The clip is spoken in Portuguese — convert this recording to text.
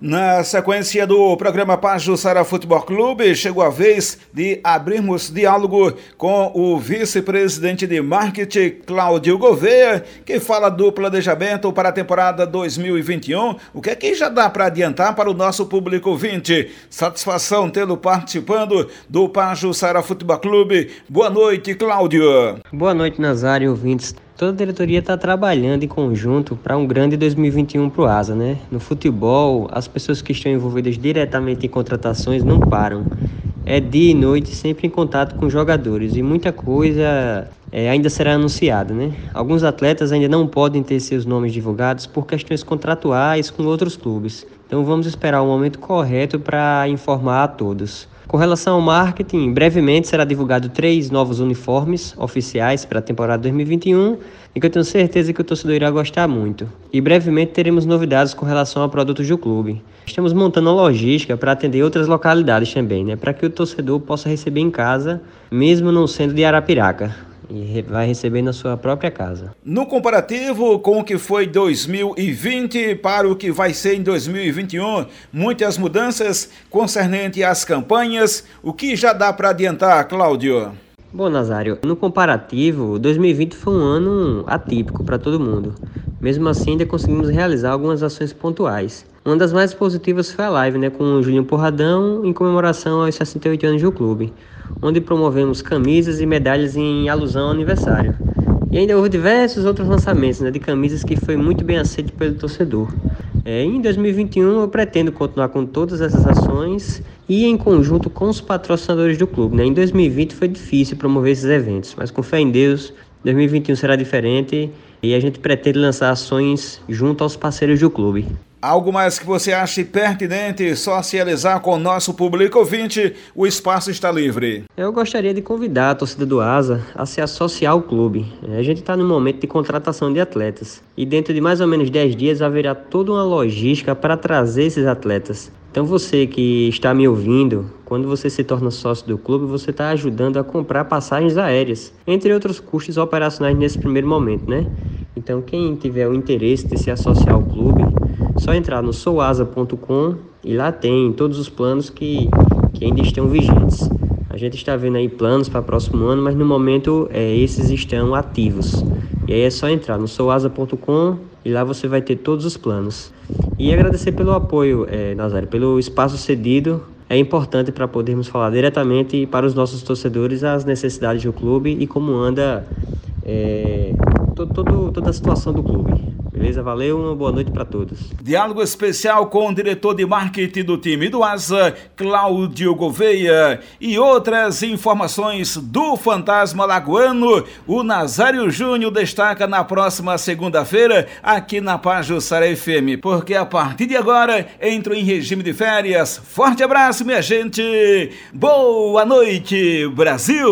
Na sequência do programa Pajussara Futebol Clube, chegou a vez de abrirmos diálogo com o vice-presidente de marketing, Cláudio Gouveia, que fala do planejamento para a temporada 2021. O que é que já dá para adiantar para o nosso público ouvinte? Satisfação tê-lo participando do Pajussara Futebol Clube. Boa noite, Cláudio. Boa noite, Nazário, ouvintes. Toda a diretoria está trabalhando em conjunto para um grande 2021 para o Asa, né? No futebol, as pessoas que estão envolvidas diretamente em contratações não param. É dia e noite sempre em contato com jogadores e muita coisa é, ainda será anunciada, né? Alguns atletas ainda não podem ter seus nomes divulgados por questões contratuais com outros clubes. Então vamos esperar o momento correto para informar a todos. Com relação ao marketing, brevemente será divulgado três novos uniformes oficiais para a temporada 2021 e que eu tenho certeza que o torcedor irá gostar muito. E brevemente teremos novidades com relação a produtos do clube. Estamos montando uma logística para atender outras localidades também, né, para que o torcedor possa receber em casa, mesmo não sendo de Arapiraca e vai receber na sua própria casa. No comparativo com o que foi 2020 para o que vai ser em 2021, muitas mudanças concernente às campanhas, o que já dá para adiantar, Cláudio? Bom, Nazário, no comparativo, 2020 foi um ano atípico para todo mundo. Mesmo assim, ainda conseguimos realizar algumas ações pontuais. Uma das mais positivas foi a live, né, com o Julinho Porradão em comemoração aos 68 anos do clube onde promovemos camisas e medalhas em alusão ao aniversário. E ainda houve diversos outros lançamentos né, de camisas que foi muito bem aceito pelo torcedor. É, em 2021 eu pretendo continuar com todas essas ações e em conjunto com os patrocinadores do clube. Né? Em 2020 foi difícil promover esses eventos, mas com fé em Deus, 2021 será diferente e a gente pretende lançar ações junto aos parceiros do clube. Algo mais que você ache pertinente socializar com o nosso público ouvinte, o espaço está livre. Eu gostaria de convidar a torcida do Asa a se associar ao clube. A gente está no momento de contratação de atletas e dentro de mais ou menos 10 dias haverá toda uma logística para trazer esses atletas. Então você que está me ouvindo, quando você se torna sócio do clube, você está ajudando a comprar passagens aéreas, entre outros custos operacionais nesse primeiro momento, né? Então quem tiver o interesse de se associar ao clube, só entrar no souasa.com e lá tem todos os planos que, que ainda estão vigentes. A gente está vendo aí planos para o próximo ano, mas no momento é, esses estão ativos. E aí é só entrar no souasa.com e lá você vai ter todos os planos. E agradecer pelo apoio, é, Nazário, pelo espaço cedido. É importante para podermos falar diretamente para os nossos torcedores as necessidades do clube e como anda é, todo, todo, toda a situação do clube. Beleza? Valeu, uma boa noite para todos. Diálogo especial com o diretor de marketing do time do Asa, Cláudio Gouveia. E outras informações do Fantasma Lagoano, o Nazário Júnior destaca na próxima segunda-feira aqui na Pajussara FM, porque a partir de agora entro em regime de férias. Forte abraço, minha gente. Boa noite, Brasil!